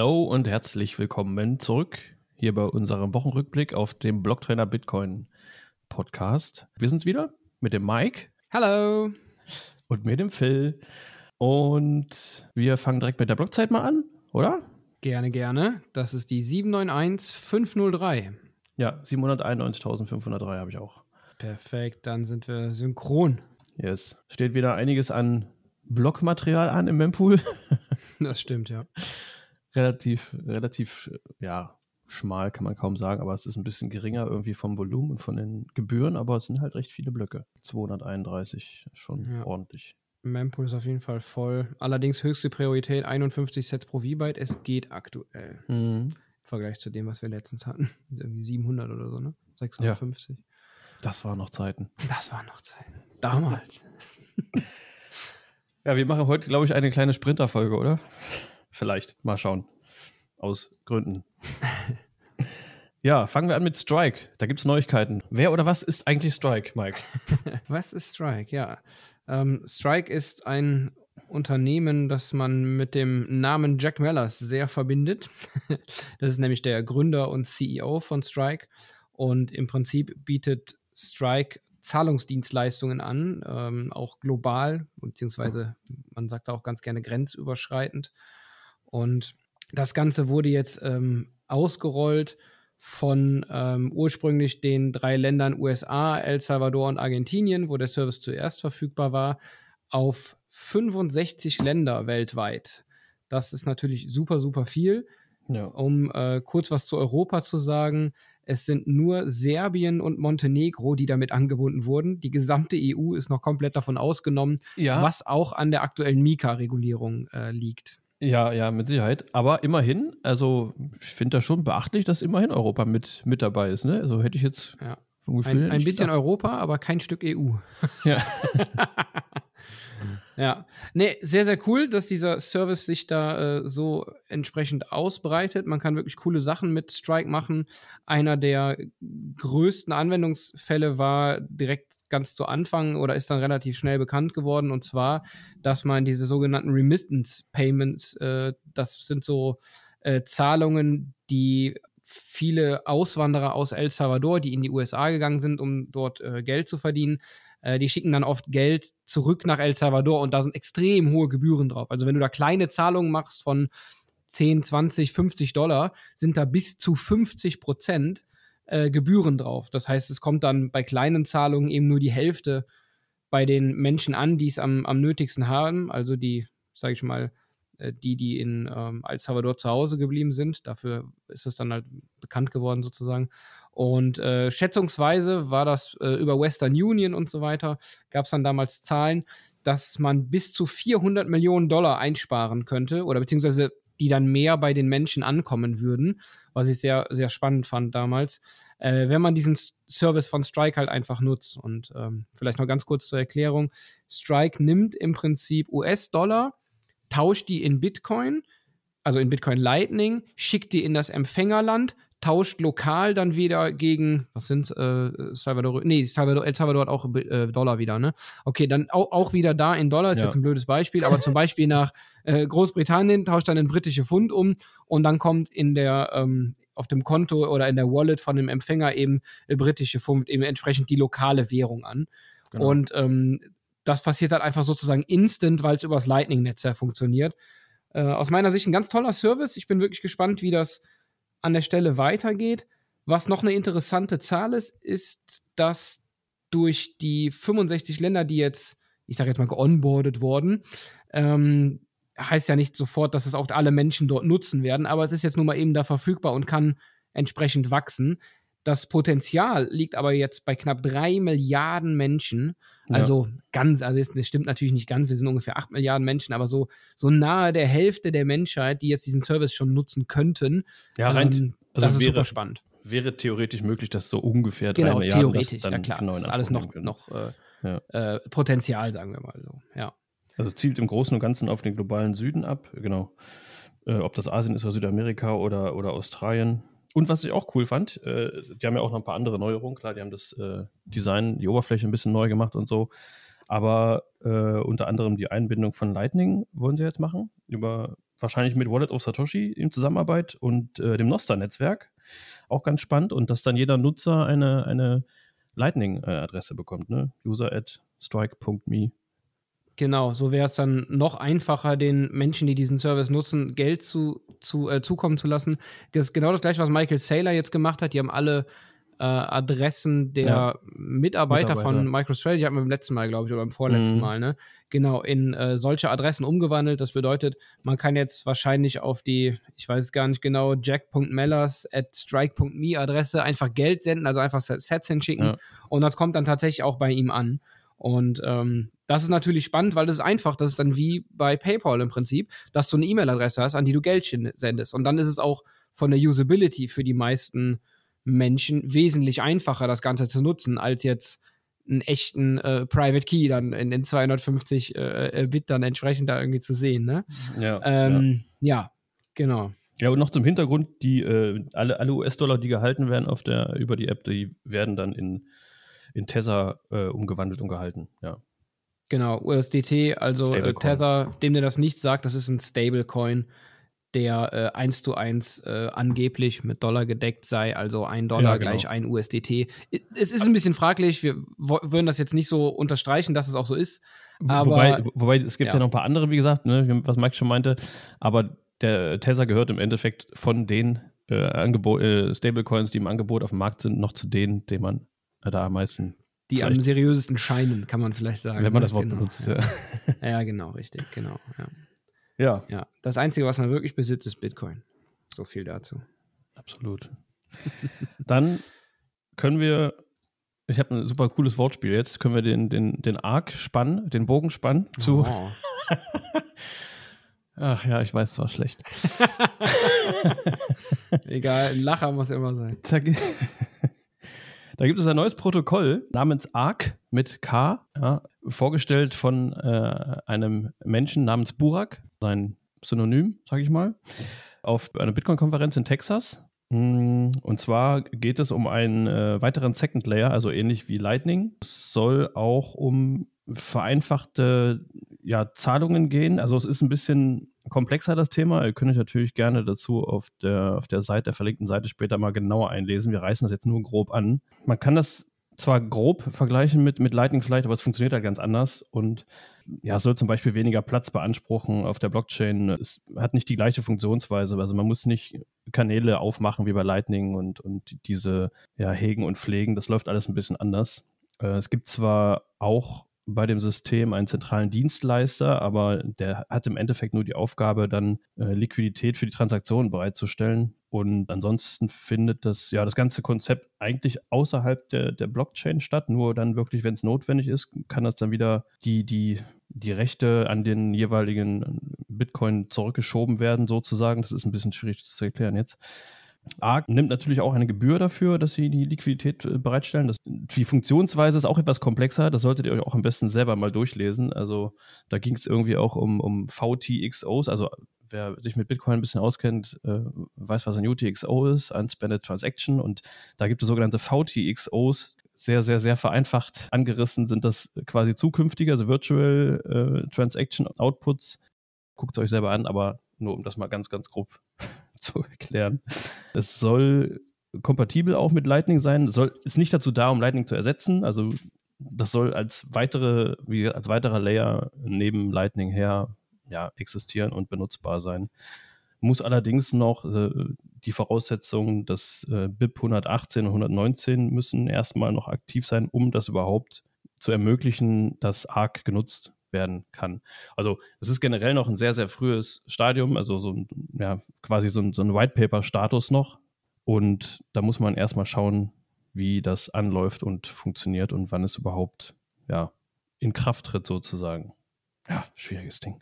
Hallo und herzlich willkommen zurück hier bei unserem Wochenrückblick auf dem Blocktrainer Bitcoin Podcast. Wir sind's wieder mit dem Mike. Hallo. Und mit dem Phil. Und wir fangen direkt mit der Blockzeit mal an, oder? Gerne, gerne. Das ist die 791503. Ja, 791.503 habe ich auch. Perfekt, dann sind wir synchron. Yes. Steht wieder einiges an Blockmaterial an im Mempool. das stimmt, ja. Relativ, relativ, ja, schmal kann man kaum sagen, aber es ist ein bisschen geringer irgendwie vom Volumen und von den Gebühren, aber es sind halt recht viele Blöcke. 231, schon ja. ordentlich. Mempool ist auf jeden Fall voll. Allerdings höchste Priorität 51 Sets pro V-Byte. Es geht aktuell. Mhm. Im Vergleich zu dem, was wir letztens hatten. Irgendwie 700 oder so, ne? 650. Ja. Das waren noch Zeiten. Das waren noch Zeiten. Damals. ja, wir machen heute, glaube ich, eine kleine Sprinterfolge, oder? Vielleicht. Mal schauen. Aus Gründen. ja, fangen wir an mit Strike. Da gibt es Neuigkeiten. Wer oder was ist eigentlich Strike, Mike? was ist Strike? Ja. Ähm, Strike ist ein Unternehmen, das man mit dem Namen Jack Mellers sehr verbindet. das ist nämlich der Gründer und CEO von Strike. Und im Prinzip bietet Strike Zahlungsdienstleistungen an, ähm, auch global, beziehungsweise man sagt auch ganz gerne grenzüberschreitend. Und das Ganze wurde jetzt ähm, ausgerollt von ähm, ursprünglich den drei Ländern USA, El Salvador und Argentinien, wo der Service zuerst verfügbar war, auf 65 Länder weltweit. Das ist natürlich super, super viel. Ja. Um äh, kurz was zu Europa zu sagen, es sind nur Serbien und Montenegro, die damit angebunden wurden. Die gesamte EU ist noch komplett davon ausgenommen, ja. was auch an der aktuellen Mika-Regulierung äh, liegt. Ja, ja, mit Sicherheit. Aber immerhin, also ich finde das schon beachtlich, dass immerhin Europa mit, mit dabei ist. Ne? Also hätte ich jetzt ja. ein, ein bisschen gedacht. Europa, aber kein Stück EU. Ja. Ja, nee, sehr, sehr cool, dass dieser Service sich da äh, so entsprechend ausbreitet. Man kann wirklich coole Sachen mit Strike machen. Einer der größten Anwendungsfälle war direkt ganz zu Anfang oder ist dann relativ schnell bekannt geworden. Und zwar, dass man diese sogenannten Remittance Payments, äh, das sind so äh, Zahlungen, die viele Auswanderer aus El Salvador, die in die USA gegangen sind, um dort äh, Geld zu verdienen, äh, die schicken dann oft Geld zurück nach El Salvador und da sind extrem hohe Gebühren drauf. Also wenn du da kleine Zahlungen machst von 10, 20, 50 Dollar, sind da bis zu 50 Prozent äh, Gebühren drauf. Das heißt, es kommt dann bei kleinen Zahlungen eben nur die Hälfte bei den Menschen an, die es am, am nötigsten haben, also die, sage ich mal, äh, die, die in ähm, El Salvador zu Hause geblieben sind. Dafür ist es dann halt bekannt geworden sozusagen. Und äh, schätzungsweise war das äh, über Western Union und so weiter, gab es dann damals Zahlen, dass man bis zu 400 Millionen Dollar einsparen könnte oder beziehungsweise die dann mehr bei den Menschen ankommen würden, was ich sehr, sehr spannend fand damals, äh, wenn man diesen Service von Strike halt einfach nutzt. Und ähm, vielleicht noch ganz kurz zur Erklärung. Strike nimmt im Prinzip US-Dollar, tauscht die in Bitcoin, also in Bitcoin Lightning, schickt die in das Empfängerland, tauscht lokal dann wieder gegen, was sind äh, Salvador, nee, Salvador, El Salvador hat auch äh, Dollar wieder, ne? Okay, dann auch, auch wieder da in Dollar, ist ja. jetzt ein blödes Beispiel, aber zum Beispiel nach äh, Großbritannien tauscht dann in britische Pfund um und dann kommt in der, ähm, auf dem Konto oder in der Wallet von dem Empfänger eben äh, britische Pfund, eben entsprechend die lokale Währung an. Genau. Und ähm, das passiert halt einfach sozusagen instant, weil es übers Lightning-Netzwerk funktioniert. Äh, aus meiner Sicht ein ganz toller Service. Ich bin wirklich gespannt, wie das an der Stelle weitergeht. Was noch eine interessante Zahl ist, ist, dass durch die 65 Länder, die jetzt, ich sage jetzt mal, geonboardet wurden, ähm, heißt ja nicht sofort, dass es auch alle Menschen dort nutzen werden, aber es ist jetzt nun mal eben da verfügbar und kann entsprechend wachsen. Das Potenzial liegt aber jetzt bei knapp drei Milliarden Menschen. Also ja. ganz, also es stimmt natürlich nicht ganz, wir sind ungefähr acht Milliarden Menschen, aber so, so nahe der Hälfte der Menschheit, die jetzt diesen Service schon nutzen könnten. Ja, rein, ähm, also das ist wäre, super spannend. Wäre theoretisch möglich, dass so ungefähr drei genau, Milliarden theoretisch, ja klar. Genau das ist alles noch, noch äh, ja. äh, Potenzial, sagen wir mal so. Ja. Also zielt im Großen und Ganzen auf den globalen Süden ab, genau. Äh, ob das Asien ist oder Südamerika oder, oder Australien. Und was ich auch cool fand, äh, die haben ja auch noch ein paar andere Neuerungen. Klar, die haben das äh, Design, die Oberfläche ein bisschen neu gemacht und so. Aber äh, unter anderem die Einbindung von Lightning wollen sie jetzt machen über wahrscheinlich mit Wallet of Satoshi in Zusammenarbeit und äh, dem Nostr-Netzwerk. Auch ganz spannend. Und dass dann jeder Nutzer eine, eine Lightning-Adresse bekommt, ne? User at strike.me. Genau, so wäre es dann noch einfacher, den Menschen, die diesen Service nutzen, Geld zu, zu, äh, zukommen zu lassen. Das ist genau das gleiche, was Michael Saylor jetzt gemacht hat. Die haben alle äh, Adressen der ja. Mitarbeiter, Mitarbeiter, von MicroStrategy, hatten wir beim letzten Mal, glaube ich, oder beim vorletzten mhm. Mal, ne? Genau, in äh, solche Adressen umgewandelt. Das bedeutet, man kann jetzt wahrscheinlich auf die, ich weiß es gar nicht genau, jack.mellers at strike.me Adresse einfach Geld senden, also einfach Sets hinschicken. Ja. Und das kommt dann tatsächlich auch bei ihm an. Und ähm, das ist natürlich spannend, weil das ist einfach. Das ist dann wie bei PayPal im Prinzip, dass du eine E-Mail-Adresse hast, an die du Geldchen sendest. Und dann ist es auch von der Usability für die meisten Menschen wesentlich einfacher, das Ganze zu nutzen, als jetzt einen echten äh, Private Key dann in, in 250 äh, äh, Bit dann entsprechend da irgendwie zu sehen. Ne? Ja, ähm, ja. ja, genau. Ja, und noch zum Hintergrund, die äh, alle, alle US-Dollar, die gehalten werden auf der, über die App, die werden dann in in Tether äh, umgewandelt und gehalten, ja. Genau, USDT, also äh, Tether, dem der das nicht sagt, das ist ein Stablecoin, der äh, 1 zu 1 äh, angeblich mit Dollar gedeckt sei, also ein Dollar ja, genau. gleich ein USDT. Es ist ein bisschen fraglich, wir würden das jetzt nicht so unterstreichen, dass es auch so ist. Aber, wobei, wobei es gibt ja. ja noch ein paar andere, wie gesagt, ne, was Mike schon meinte, aber der Tether gehört im Endeffekt von den äh, äh, Stablecoins, die im Angebot auf dem Markt sind, noch zu denen, den man da am meisten. Die am seriösesten scheinen, kann man vielleicht sagen. Wenn man ne? das Wort genau, benutzt, ja. ja. genau, richtig, genau. Ja. ja. Ja. Das Einzige, was man wirklich besitzt, ist Bitcoin. So viel dazu. Absolut. Dann können wir, ich habe ein super cooles Wortspiel jetzt, können wir den, den, den Arc spannen, den Bogen spannen zu. Oh. Ach ja, ich weiß, es war schlecht. Egal, ein Lacher muss immer sein. Da gibt es ein neues Protokoll namens ARC mit K, ja, vorgestellt von äh, einem Menschen namens Burak, sein Synonym, sage ich mal, auf einer Bitcoin-Konferenz in Texas. Mm, und zwar geht es um einen äh, weiteren Second Layer, also ähnlich wie Lightning. Es soll auch um vereinfachte ja, Zahlungen gehen. Also es ist ein bisschen komplexer das Thema. Ihr könnt euch natürlich gerne dazu auf der, auf der Seite, der verlinkten Seite später mal genauer einlesen. Wir reißen das jetzt nur grob an. Man kann das zwar grob vergleichen mit, mit Lightning vielleicht, aber es funktioniert halt ganz anders und ja, soll zum Beispiel weniger Platz beanspruchen auf der Blockchain. Es hat nicht die gleiche Funktionsweise. Also man muss nicht Kanäle aufmachen wie bei Lightning und, und diese ja, hegen und pflegen. Das läuft alles ein bisschen anders. Äh, es gibt zwar auch bei dem System einen zentralen Dienstleister, aber der hat im Endeffekt nur die Aufgabe, dann äh, Liquidität für die Transaktionen bereitzustellen. Und ansonsten findet das, ja, das ganze Konzept eigentlich außerhalb der, der Blockchain statt. Nur dann wirklich, wenn es notwendig ist, kann das dann wieder die, die, die Rechte an den jeweiligen Bitcoin zurückgeschoben werden, sozusagen. Das ist ein bisschen schwierig zu erklären jetzt. ARC nimmt natürlich auch eine Gebühr dafür, dass sie die Liquidität äh, bereitstellen. Das, die Funktionsweise ist auch etwas komplexer. Das solltet ihr euch auch am besten selber mal durchlesen. Also da ging es irgendwie auch um, um VTXOs. Also wer sich mit Bitcoin ein bisschen auskennt, äh, weiß, was ein UTXO ist, Unspended Transaction. Und da gibt es sogenannte VTXOs. Sehr, sehr, sehr vereinfacht angerissen sind das quasi zukünftige, also Virtual äh, Transaction Outputs. Guckt es euch selber an, aber nur um das mal ganz, ganz grob zu erklären. Es soll kompatibel auch mit Lightning sein. Es soll, ist nicht dazu da, um Lightning zu ersetzen. Also das soll als weitere, wie als weiterer Layer neben Lightning her ja, existieren und benutzbar sein. Muss allerdings noch äh, die Voraussetzung, dass äh, BIP 118 und 119 müssen erstmal noch aktiv sein, um das überhaupt zu ermöglichen, dass ARC genutzt werden kann. Also es ist generell noch ein sehr, sehr frühes Stadium, also so ein, ja, quasi so ein, so ein White Paper-Status noch. Und da muss man erstmal schauen, wie das anläuft und funktioniert und wann es überhaupt ja, in Kraft tritt, sozusagen. Ja, schwieriges Ding.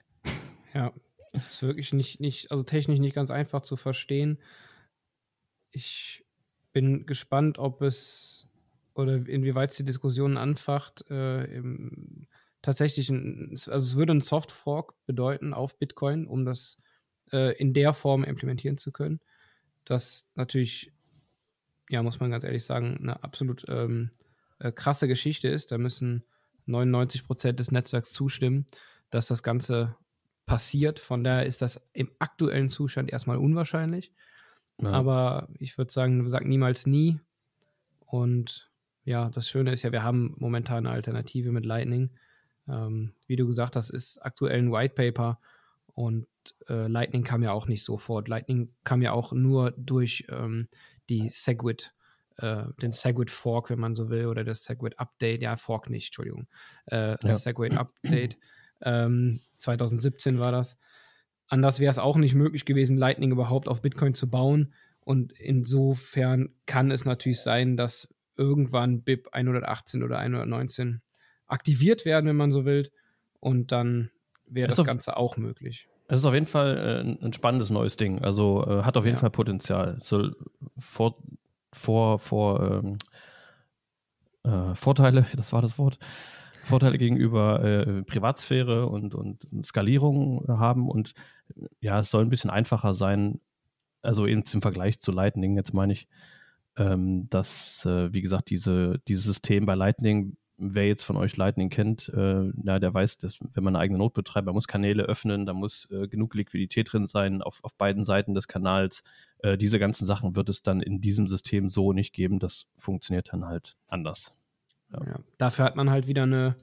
Ja, ist wirklich nicht, nicht, also technisch nicht ganz einfach zu verstehen. Ich bin gespannt, ob es oder inwieweit es die Diskussionen anfacht, äh, im, tatsächlich, ein, also es würde ein Soft Fork bedeuten auf Bitcoin, um das äh, in der Form implementieren zu können. Das natürlich, ja, muss man ganz ehrlich sagen, eine absolut ähm, äh, krasse Geschichte ist. Da müssen 99 Prozent des Netzwerks zustimmen, dass das Ganze passiert. Von daher ist das im aktuellen Zustand erstmal unwahrscheinlich. Ja. Aber ich würde sagen, sag niemals nie. Und ja, das Schöne ist ja, wir haben momentan eine Alternative mit Lightning. Ähm, wie du gesagt hast, ist aktuell ein White Paper und äh, Lightning kam ja auch nicht sofort. Lightning kam ja auch nur durch ähm, die Segwit, äh, den Segwit Fork, wenn man so will, oder das Segwit Update. Ja, Fork nicht, Entschuldigung. Äh, das ja. Segwit Update. Ähm, 2017 war das. Anders wäre es auch nicht möglich gewesen, Lightning überhaupt auf Bitcoin zu bauen. Und insofern kann es natürlich sein, dass irgendwann BIP 118 oder 119 aktiviert werden, wenn man so will. Und dann wäre das, Ganze auch möglich. Es ist auf jeden Fall äh, ein spannendes neues Ding. Also äh, hat auf jeden ja. Fall Potenzial. Soll vor, vor, vor ähm, äh, Vorteile, das war das Wort, Vorteile gegenüber äh, Privatsphäre und, und Skalierung haben und ja, es soll ein bisschen einfacher sein, also eben im Vergleich zu Lightning, jetzt meine ich, ähm, dass, äh, wie gesagt, diese, dieses System bei Lightning, wer jetzt von euch Lightning kennt, äh, na, der weiß, dass wenn man eine eigene Note betreibt, man muss Kanäle öffnen, da muss äh, genug Liquidität drin sein auf, auf beiden Seiten des Kanals. Äh, diese ganzen Sachen wird es dann in diesem System so nicht geben. Das funktioniert dann halt anders. Ja. Ja, dafür hat man halt wieder eine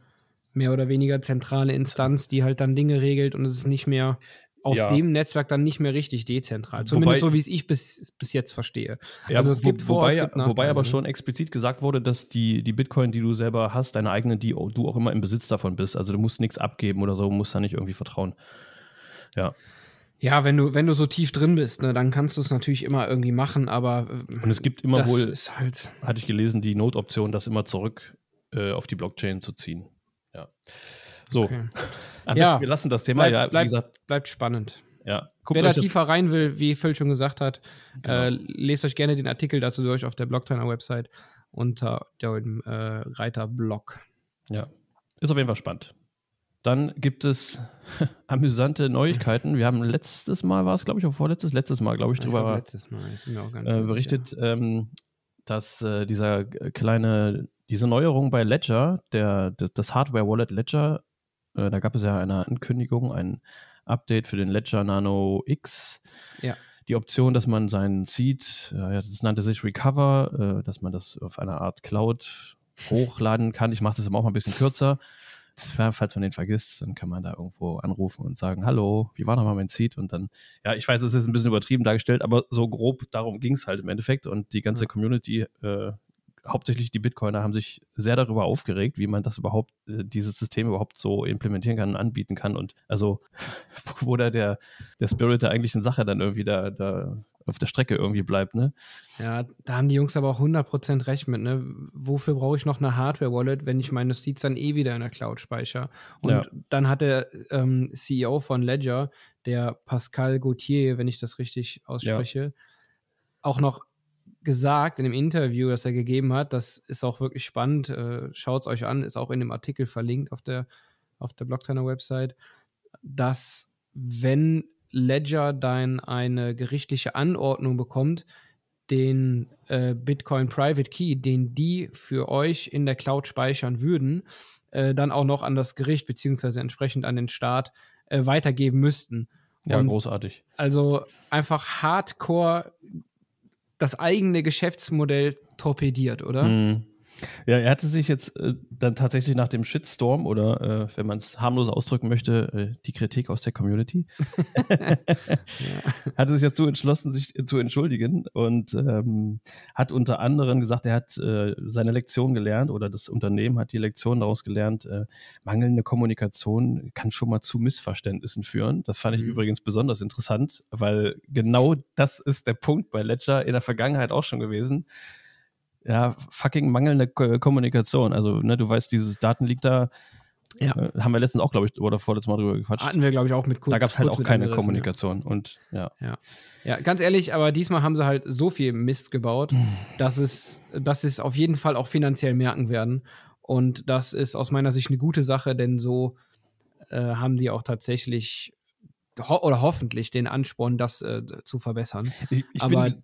mehr oder weniger zentrale Instanz, die halt dann Dinge regelt und es ist nicht mehr auf ja. dem Netzwerk dann nicht mehr richtig dezentral. Zumindest wobei, so, wie es ich bis, bis jetzt verstehe. Ja, also es wo, gibt Vor, wobei, es gibt wobei aber ne? schon explizit gesagt wurde, dass die, die Bitcoin, die du selber hast, deine eigene, die du auch immer im Besitz davon bist. Also du musst nichts abgeben oder so, musst da nicht irgendwie vertrauen. Ja. Ja, wenn du, wenn du so tief drin bist, ne, dann kannst du es natürlich immer irgendwie machen, aber. Und es gibt immer wohl, halt hatte ich gelesen, die Notoption, das immer zurück äh, auf die Blockchain zu ziehen. Ja. So. Okay. ja, wir lassen das Thema. Bleib, ja, bleib, gesagt, bleibt spannend. Ja. Guckt Wer da tiefer rein will, wie Phil schon gesagt hat, genau. äh, lest euch gerne den Artikel dazu durch auf der Blocktrainer-Website unter dem äh, Reiter Blog. Ja, ist auf jeden Fall spannend. Dann gibt es amüsante Neuigkeiten. Wir haben letztes Mal, war es glaube ich, auch vorletztes, letztes Mal, glaube ich, drüber glaub, letztes Mal. Äh, berichtet, ähm, dass äh, dieser kleine, diese Neuerung bei Ledger, der, das Hardware-Wallet Ledger, äh, da gab es ja eine Ankündigung, ein Update für den Ledger Nano X. Ja. Die Option, dass man seinen Seed, äh, das nannte sich Recover, äh, dass man das auf einer Art Cloud hochladen kann. Ich mache das immer auch mal ein bisschen kürzer. Falls man den vergisst, dann kann man da irgendwo anrufen und sagen, hallo, wie war nochmal mein Seed? Und dann, ja, ich weiß, es ist ein bisschen übertrieben dargestellt, aber so grob darum ging es halt im Endeffekt. Und die ganze Community äh, hauptsächlich die Bitcoiner haben sich sehr darüber aufgeregt, wie man das überhaupt, äh, dieses System überhaupt so implementieren kann und anbieten kann. Und also, wo da der, der Spirit der eigentlichen Sache dann irgendwie da, da auf der Strecke irgendwie bleibt, ne? Ja, da haben die Jungs aber auch 100% recht mit, ne? Wofür brauche ich noch eine Hardware-Wallet, wenn ich meine Seeds dann eh wieder in der Cloud speichere? Und ja. dann hat der ähm, CEO von Ledger, der Pascal Gauthier, wenn ich das richtig ausspreche, ja. auch noch gesagt in dem Interview, das er gegeben hat, das ist auch wirklich spannend, äh, schaut es euch an, ist auch in dem Artikel verlinkt auf der, auf der Blocktrainer-Website, dass wenn Ledger dann eine gerichtliche Anordnung bekommt, den äh, Bitcoin Private Key, den die für euch in der Cloud speichern würden, äh, dann auch noch an das Gericht beziehungsweise entsprechend an den Staat äh, weitergeben müssten. Ja, Und großartig. Also einfach Hardcore das eigene Geschäftsmodell torpediert, oder? Mhm. Ja, er hatte sich jetzt äh, dann tatsächlich nach dem Shitstorm oder, äh, wenn man es harmlos ausdrücken möchte, äh, die Kritik aus der Community, hatte sich dazu entschlossen, sich zu entschuldigen und ähm, hat unter anderem gesagt, er hat äh, seine Lektion gelernt oder das Unternehmen hat die Lektion daraus gelernt, äh, mangelnde Kommunikation kann schon mal zu Missverständnissen führen. Das fand ich mhm. übrigens besonders interessant, weil genau das ist der Punkt bei Ledger in der Vergangenheit auch schon gewesen ja, fucking mangelnde Kommunikation. Also, ne, du weißt, dieses Datenleak da, ja. Äh, haben wir letztens auch, glaube ich, oder vorletztes Mal drüber gequatscht. Hatten wir, glaube ich, auch mit kurz. Da gab es halt auch keine Kommunikation. Ja. Und ja. ja. Ja, ganz ehrlich, aber diesmal haben sie halt so viel Mist gebaut, hm. dass es, dass sie es auf jeden Fall auch finanziell merken werden. Und das ist aus meiner Sicht eine gute Sache, denn so äh, haben die auch tatsächlich ho oder hoffentlich den Ansporn, das äh, zu verbessern. Ich, ich aber bin,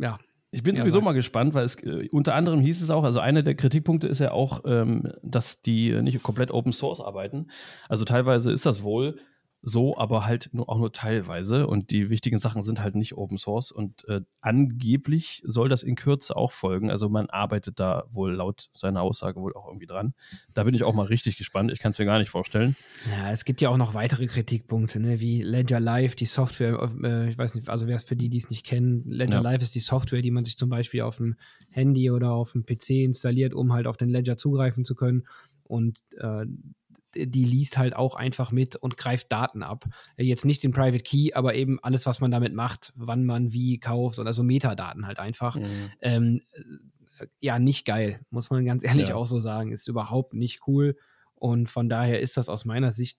ja. Ich bin ja, sowieso mal gespannt, weil es äh, unter anderem hieß es auch, also einer der Kritikpunkte ist ja auch, ähm, dass die nicht komplett Open Source arbeiten. Also teilweise ist das wohl so, aber halt nur, auch nur teilweise. Und die wichtigen Sachen sind halt nicht Open Source. Und äh, angeblich soll das in Kürze auch folgen. Also man arbeitet da wohl laut seiner Aussage wohl auch irgendwie dran. Da bin ich auch mal richtig gespannt. Ich kann es mir gar nicht vorstellen. Ja, es gibt ja auch noch weitere Kritikpunkte, ne? wie Ledger Live, die Software, äh, ich weiß nicht, also wer es für die, die es nicht kennen, Ledger ja. Live ist die Software, die man sich zum Beispiel auf dem Handy oder auf dem PC installiert, um halt auf den Ledger zugreifen zu können. Und äh, die liest halt auch einfach mit und greift Daten ab. Jetzt nicht den Private Key, aber eben alles, was man damit macht, wann man wie kauft und also Metadaten halt einfach. Mhm. Ähm, ja, nicht geil, muss man ganz ehrlich ja. auch so sagen. Ist überhaupt nicht cool. Und von daher ist das aus meiner Sicht,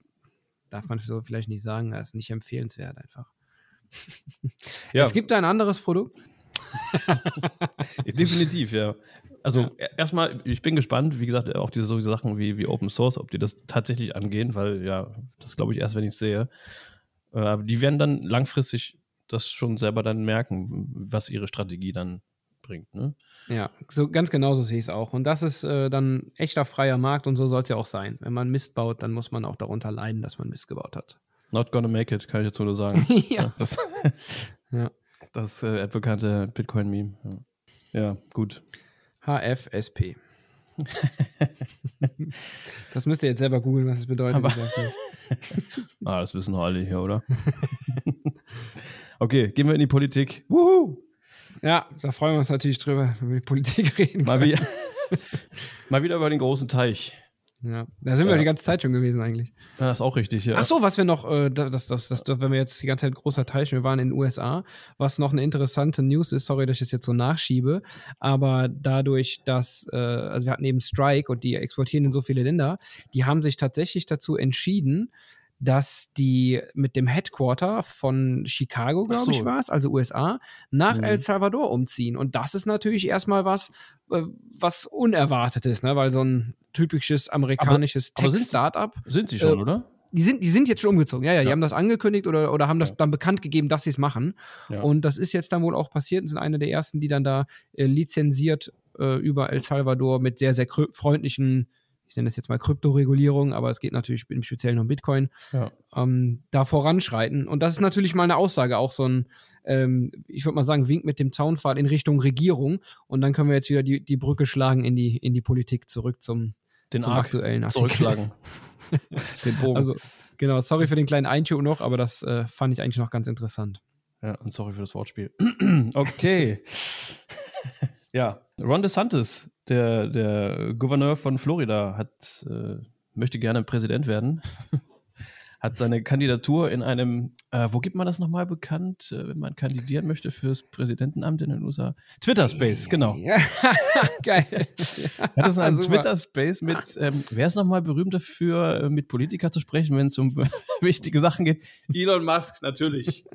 darf man so vielleicht nicht sagen, ist nicht empfehlenswert einfach. Ja. Es gibt ein anderes Produkt. Definitiv, ja. Also ja. erstmal, ich bin gespannt, wie gesagt, auch diese solche Sachen wie, wie Open Source, ob die das tatsächlich angehen, weil ja, das glaube ich erst, wenn ich es sehe. Äh, aber die werden dann langfristig das schon selber dann merken, was ihre Strategie dann bringt. Ne? Ja, so ganz genauso sehe ich es auch. Und das ist äh, dann echter freier Markt und so soll es ja auch sein. Wenn man Mist baut, dann muss man auch darunter leiden, dass man Mist gebaut hat. Not gonna make it, kann ich jetzt nur sagen. ja. Das, ja. das äh, bekannte Bitcoin-Meme. Ja. ja, gut. HFSP. das müsst ihr jetzt selber googeln, was es bedeutet. Aber, ah, das wissen doch alle hier, oder? okay, gehen wir in die Politik. Wuhu! Ja, da freuen wir uns natürlich drüber, wenn wir über die Politik reden. Mal wieder, mal wieder über den großen Teich. Ja, da sind ja. wir die ganze Zeit schon gewesen eigentlich. Ja, das ist auch richtig, ja. Ach so, was wir noch, äh, das, das, das, wenn wir jetzt die ganze Zeit großer Teich, wir waren in den USA, was noch eine interessante News ist, sorry, dass ich das jetzt so nachschiebe, aber dadurch, dass, äh, also wir hatten eben Strike und die exportieren in so viele Länder, die haben sich tatsächlich dazu entschieden, dass die mit dem Headquarter von Chicago, glaube so. ich, war es, also USA, nach mhm. El Salvador umziehen. Und das ist natürlich erstmal was, äh, was Unerwartetes, ne? weil so ein typisches amerikanisches Tech-Startup. Sind, sind, sie schon, äh, oder? Die sind, die sind jetzt schon umgezogen. Ja, ja, ja. die haben das angekündigt oder, oder haben das ja. dann bekannt gegeben, dass sie es machen. Ja. Und das ist jetzt dann wohl auch passiert und sind eine der ersten, die dann da äh, lizenziert äh, über El Salvador mit sehr, sehr freundlichen ich nenne das jetzt mal Kryptoregulierung, aber es geht natürlich im Speziellen um Bitcoin, ja. ähm, da voranschreiten. Und das ist natürlich mal eine Aussage, auch so ein, ähm, ich würde mal sagen, Wink mit dem Zaunpfahl in Richtung Regierung. Und dann können wir jetzt wieder die, die Brücke schlagen in die, in die Politik zurück zum, den zum aktuellen Artikel. Zurückschlagen. den Bogen. Also, genau, sorry für den kleinen Eintune noch, aber das äh, fand ich eigentlich noch ganz interessant. Ja, und sorry für das Wortspiel. okay. ja, Ron DeSantis der, der Gouverneur von Florida hat, äh, möchte gerne Präsident werden. hat seine Kandidatur in einem, äh, wo gibt man das nochmal bekannt, äh, wenn man kandidieren möchte fürs Präsidentenamt in den USA? Twitter Space, genau. Ja, geil. hat das in einem Twitter Space mit, ähm, wer ist nochmal berühmt dafür, äh, mit Politikern zu sprechen, wenn es um wichtige Sachen geht? Elon Musk, natürlich.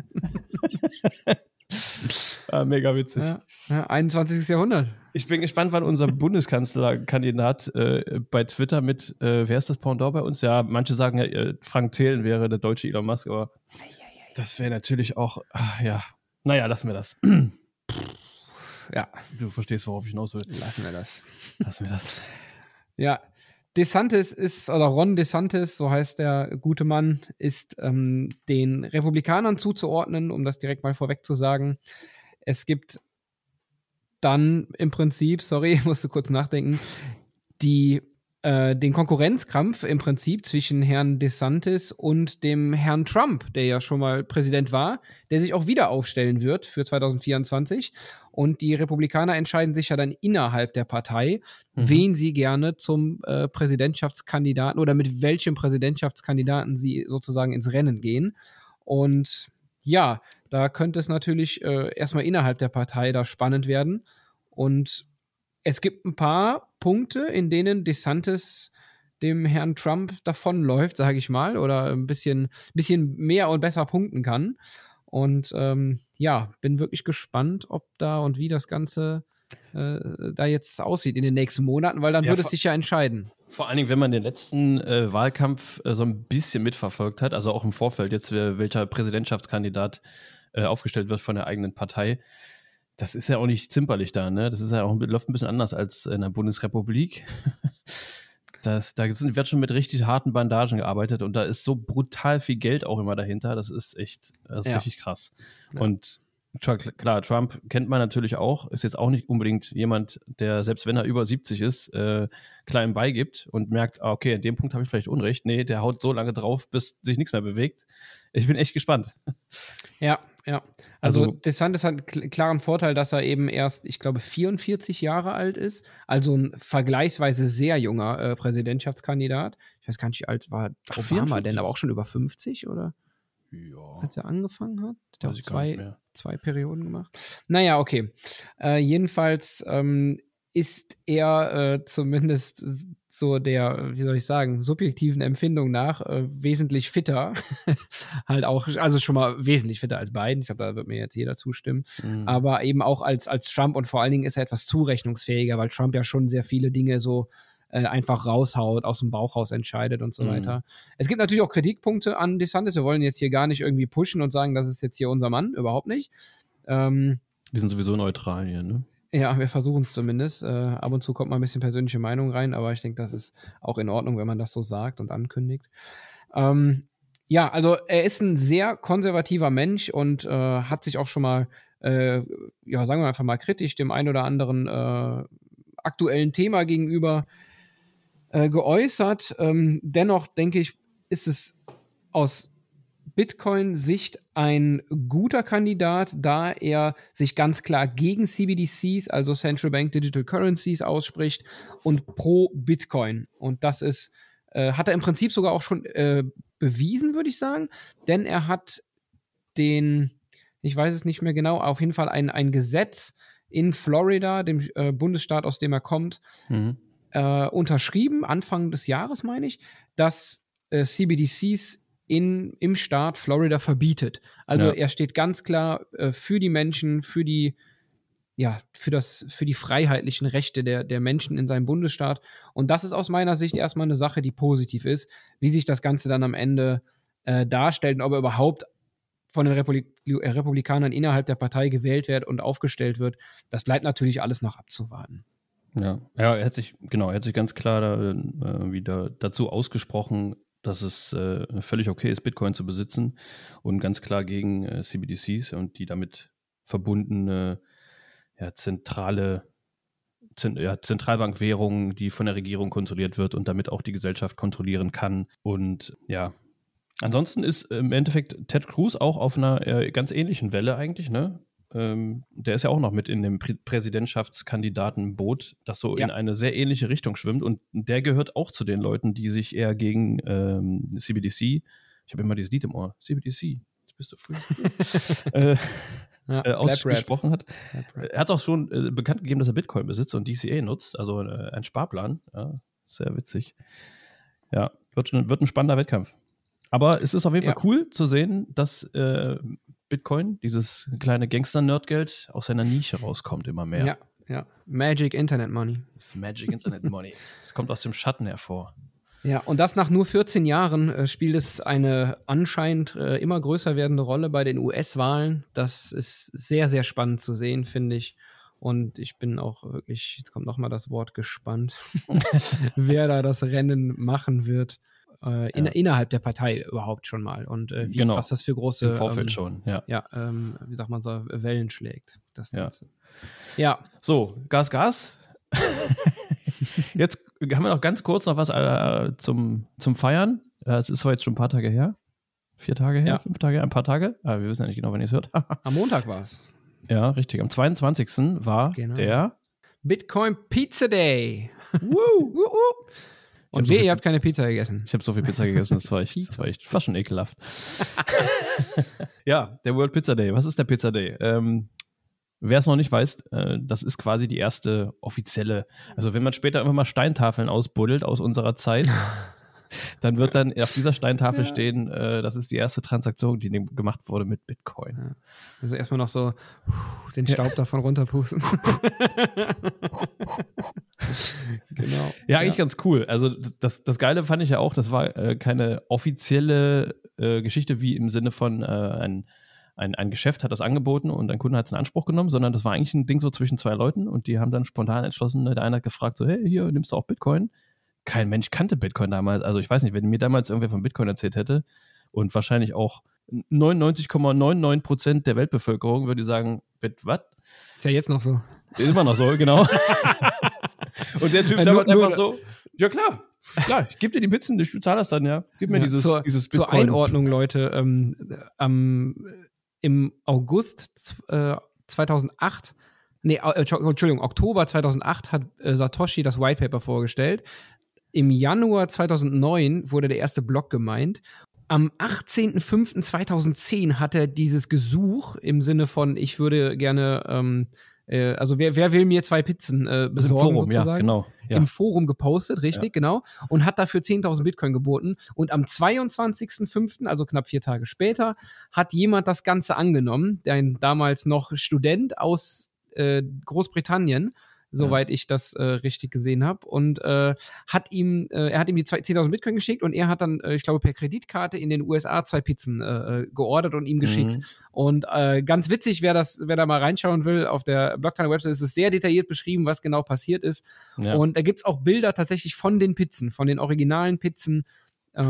Ah, mega witzig. Ja, ja, 21. Jahrhundert. Ich bin gespannt, wann unser Bundeskanzlerkandidat äh, bei Twitter mit, äh, wer ist das Pendant bei uns? Ja, manche sagen ja, äh, Frank Thelen wäre der deutsche Elon Musk, aber das wäre natürlich auch, ach, ja. Naja, lassen wir das. ja. Du verstehst, worauf ich hinaus will. Lassen wir das. Lassen wir das. Ja, DeSantis ist, oder Ron DeSantis, so heißt der gute Mann, ist ähm, den Republikanern zuzuordnen, um das direkt mal vorweg zu sagen. Es gibt dann im Prinzip, sorry, ich musste kurz nachdenken, die äh, den Konkurrenzkampf im Prinzip zwischen Herrn DeSantis und dem Herrn Trump, der ja schon mal Präsident war, der sich auch wieder aufstellen wird für 2024. Und die Republikaner entscheiden sich ja dann innerhalb der Partei, mhm. wen sie gerne zum äh, Präsidentschaftskandidaten oder mit welchem Präsidentschaftskandidaten sie sozusagen ins Rennen gehen. Und ja, da könnte es natürlich äh, erstmal innerhalb der Partei da spannend werden. Und es gibt ein paar Punkte, in denen DeSantis dem Herrn Trump davonläuft, sage ich mal, oder ein bisschen, bisschen mehr und besser punkten kann. Und ähm, ja, bin wirklich gespannt, ob da und wie das Ganze äh, da jetzt aussieht in den nächsten Monaten, weil dann ja, würde es sich ja entscheiden. Vor allen Dingen, wenn man den letzten äh, Wahlkampf äh, so ein bisschen mitverfolgt hat, also auch im Vorfeld jetzt, welcher Präsidentschaftskandidat äh, aufgestellt wird von der eigenen Partei. Das ist ja auch nicht zimperlich da, ne? Das ist ja auch läuft ein bisschen anders als in der Bundesrepublik. Das, da sind, wird schon mit richtig harten Bandagen gearbeitet und da ist so brutal viel Geld auch immer dahinter. Das ist echt, das ist ja. richtig krass. Ja. Und klar, Trump kennt man natürlich auch, ist jetzt auch nicht unbedingt jemand, der, selbst wenn er über 70 ist, äh, klein beigibt und merkt, ah, okay, an dem Punkt habe ich vielleicht Unrecht. Nee, der haut so lange drauf, bis sich nichts mehr bewegt. Ich bin echt gespannt. Ja, ja. Also, also DeSantis hat einen klaren Vorteil, dass er eben erst, ich glaube, 44 Jahre alt ist. Also ein vergleichsweise sehr junger äh, Präsidentschaftskandidat. Ich weiß gar nicht, wie alt war Obama 44? denn, aber auch schon über 50, oder? Ja. Als er angefangen hat. Der hat zwei, zwei Perioden gemacht. Naja, okay. Äh, jedenfalls ähm, ist er äh, zumindest so der, wie soll ich sagen, subjektiven Empfindung nach äh, wesentlich fitter. halt auch, also schon mal wesentlich fitter als Biden. Ich glaube, da wird mir jetzt jeder zustimmen. Mhm. Aber eben auch als, als Trump und vor allen Dingen ist er etwas zurechnungsfähiger, weil Trump ja schon sehr viele Dinge so äh, einfach raushaut, aus dem Bauch raus entscheidet und so mhm. weiter. Es gibt natürlich auch Kritikpunkte an DeSantis. Wir wollen jetzt hier gar nicht irgendwie pushen und sagen, das ist jetzt hier unser Mann. Überhaupt nicht. Ähm, wir sind sowieso neutral hier, ne? Ja, wir versuchen es zumindest. Äh, ab und zu kommt mal ein bisschen persönliche Meinung rein, aber ich denke, das ist auch in Ordnung, wenn man das so sagt und ankündigt. Ähm, ja, also er ist ein sehr konservativer Mensch und äh, hat sich auch schon mal, äh, ja, sagen wir einfach mal kritisch dem ein oder anderen äh, aktuellen Thema gegenüber äh, geäußert. Ähm, dennoch denke ich, ist es aus Bitcoin-Sicht ein guter Kandidat, da er sich ganz klar gegen CBDCs, also Central Bank Digital Currencies, ausspricht und pro Bitcoin. Und das ist, äh, hat er im Prinzip sogar auch schon äh, bewiesen, würde ich sagen, denn er hat den, ich weiß es nicht mehr genau, auf jeden Fall ein, ein Gesetz in Florida, dem äh, Bundesstaat, aus dem er kommt, mhm äh, unterschrieben, Anfang des Jahres meine ich, dass äh, CBDCs in, im Staat Florida verbietet. Also ja. er steht ganz klar äh, für die Menschen, für die ja, für, das, für die freiheitlichen Rechte der, der Menschen in seinem Bundesstaat. Und das ist aus meiner Sicht erstmal eine Sache, die positiv ist. Wie sich das Ganze dann am Ende äh, darstellt und ob er überhaupt von den Republik Republikanern innerhalb der Partei gewählt wird und aufgestellt wird, das bleibt natürlich alles noch abzuwarten. Ja, ja, er hat sich, genau, er hat sich ganz klar da, äh, wieder dazu ausgesprochen, dass es äh, völlig okay ist, Bitcoin zu besitzen und ganz klar gegen äh, CBDCs und die damit verbundene ja, zentrale Zent ja, Zentralbankwährung, die von der Regierung kontrolliert wird und damit auch die Gesellschaft kontrollieren kann. Und ja, ansonsten ist im Endeffekt Ted Cruz auch auf einer äh, ganz ähnlichen Welle eigentlich, ne? Ähm, der ist ja auch noch mit in dem Prä Präsidentschaftskandidatenboot, das so ja. in eine sehr ähnliche Richtung schwimmt. Und der gehört auch zu den Leuten, die sich eher gegen ähm, CBDC, ich habe immer dieses Lied im Ohr, CBDC, jetzt bist du früh, äh, ja, äh, ausgesprochen hat. Er hat auch schon äh, bekannt gegeben, dass er Bitcoin besitzt und DCA nutzt, also äh, ein Sparplan. Ja, sehr witzig. Ja, wird, wird ein spannender Wettkampf. Aber es ist auf jeden Fall cool zu sehen, dass äh, Bitcoin, dieses kleine Gangster-Nerdgeld, aus seiner Nische rauskommt immer mehr. Ja, ja. Magic Internet Money. Das Magic Internet Money. Es kommt aus dem Schatten hervor. Ja, und das nach nur 14 Jahren äh, spielt es eine anscheinend äh, immer größer werdende Rolle bei den US-Wahlen. Das ist sehr, sehr spannend zu sehen, finde ich. Und ich bin auch wirklich, jetzt kommt nochmal das Wort gespannt, wer da das Rennen machen wird äh, in, ja. innerhalb der Partei überhaupt schon mal und äh, wie, genau. was das für große Im Vorfeld ähm, schon, ja. Ja, ähm, wie sagt man so, Wellen schlägt. Das Ganze. Ja. ja. So, Gas, Gas. jetzt haben wir noch ganz kurz noch was äh, zum, zum Feiern. Es ist zwar jetzt schon ein paar Tage her. Vier Tage her, fünf Tage, ein paar Tage. Aber wir wissen ja nicht genau, wann ihr es hört. Am Montag war es. Ja, richtig. Am 22. war genau. der Bitcoin Pizza Day. Woo! Woo! Und weh, so ihr habt keine Pizza gegessen. Ich habe so viel Pizza gegessen, das war echt, das war echt fast schon ekelhaft. ja, der World Pizza Day. Was ist der Pizza Day? Ähm, Wer es noch nicht weiß, äh, das ist quasi die erste offizielle. Also wenn man später immer mal Steintafeln ausbuddelt aus unserer Zeit, dann wird dann auf dieser Steintafel ja. stehen, äh, das ist die erste Transaktion, die gemacht wurde mit Bitcoin. Ja. Also erstmal noch so den Staub ja. davon runterpusten. genau. Ja, eigentlich ganz cool. Also das, das Geile fand ich ja auch, das war äh, keine offizielle äh, Geschichte wie im Sinne von äh, ein ein, ein Geschäft hat das angeboten und ein Kunde hat es in Anspruch genommen, sondern das war eigentlich ein Ding so zwischen zwei Leuten und die haben dann spontan entschlossen, ne, der eine hat gefragt so, hey, hier nimmst du auch Bitcoin? kein Mensch kannte Bitcoin damals. Also ich weiß nicht, wenn mir damals irgendwer von Bitcoin erzählt hätte und wahrscheinlich auch 99,99 Prozent der Weltbevölkerung würde sagen, was? Ist ja jetzt noch so. Ist immer noch so, genau. und der Typ Äh, damals nur- einfach so, ja klar, klar, ich gebe dir die Pizzen, ich bezahle das dann, ja. Gib mir Ja, dieses, zur, dieses zur Einordnung, Leute, ähm, am, im August äh, 2008, nee, äh, Entschuldigung, Oktober 2008 hat äh, Satoshi das White Paper vorgestellt. Im Januar 2009 wurde der erste Block gemeint. Am 18.05.2010 hat er dieses Gesuch im Sinne von, ich würde gerne, ähm, äh, also wer, wer will mir zwei Pizzen äh, Im besorgen Forum, sozusagen? ja, genau. Ja. im Forum gepostet, richtig, genau, und hat dafür 10.000 Bitcoin geboten. Und am 22.05., also knapp vier Tage später, hat jemand das Ganze angenommen, ein damals noch Student aus äh, Großbritannien, soweit ich das äh, richtig gesehen habe, und äh, hat ihm, äh, er hat ihm die zwei- 10.000 Bitcoin geschickt und er hat dann, äh, ich glaube, per Kreditkarte in den USA zwei Pizzen äh, äh, geordert und ihm geschickt. Mhm. Und äh, ganz witzig, wer das, wer da mal reinschauen will, auf der Blockchain-Website ist es sehr detailliert beschrieben, was genau passiert ist. Ja. Und da gibt es auch Bilder tatsächlich von den Pizzen, von den originalen Pizzen, äh,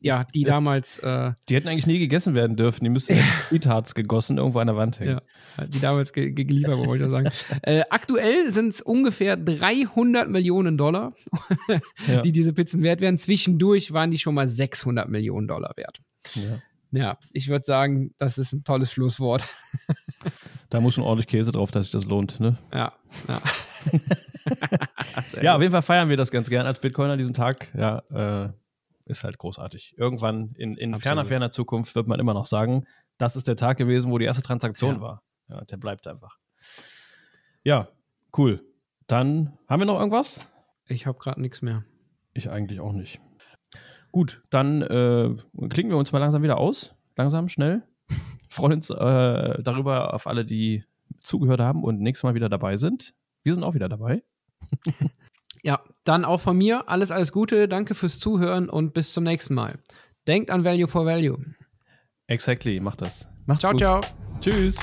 ja, die damals, äh, Die hätten eigentlich nie gegessen werden dürfen. Die müssten Sweethearts gegossen irgendwo an der Wand hängen. Ja. die damals ge ge geliefert wurden, wollte ich sagen. äh, aktuell sind es ungefähr 300 Millionen Dollar, Ja. die diese Pizzen wert werden. Zwischendurch waren die schon mal 600 Millionen Dollar wert. Ja. Ja, ich würde sagen, das ist ein tolles Schlusswort. Da muss schon ordentlich Käse drauf, dass sich das lohnt. Ne? Ja, ja. Ja, auf jeden Fall feiern wir das ganz gern als Bitcoiner diesen Tag. Ja, äh, ist halt großartig. Irgendwann in, in Absolut. ferner, ferner Zukunft wird man immer noch sagen, das ist der Tag gewesen, wo die erste Transaktion Ja. war. Ja, der bleibt einfach. Ja, cool. Dann haben wir noch irgendwas? Ich habe gerade nichts mehr. Ich eigentlich auch nicht. Gut, dann äh, klicken wir uns mal langsam wieder aus. Langsam, schnell. Freuen uns äh, darüber auf alle, die zugehört haben und nächstes Mal wieder dabei sind. Wir sind auch wieder dabei. Ja, dann auch von mir alles, alles Gute. Danke fürs Zuhören und bis zum nächsten Mal. Denkt an Value for Value. Exactly, macht das. Macht's Ciao, gut. ciao. Tschüss.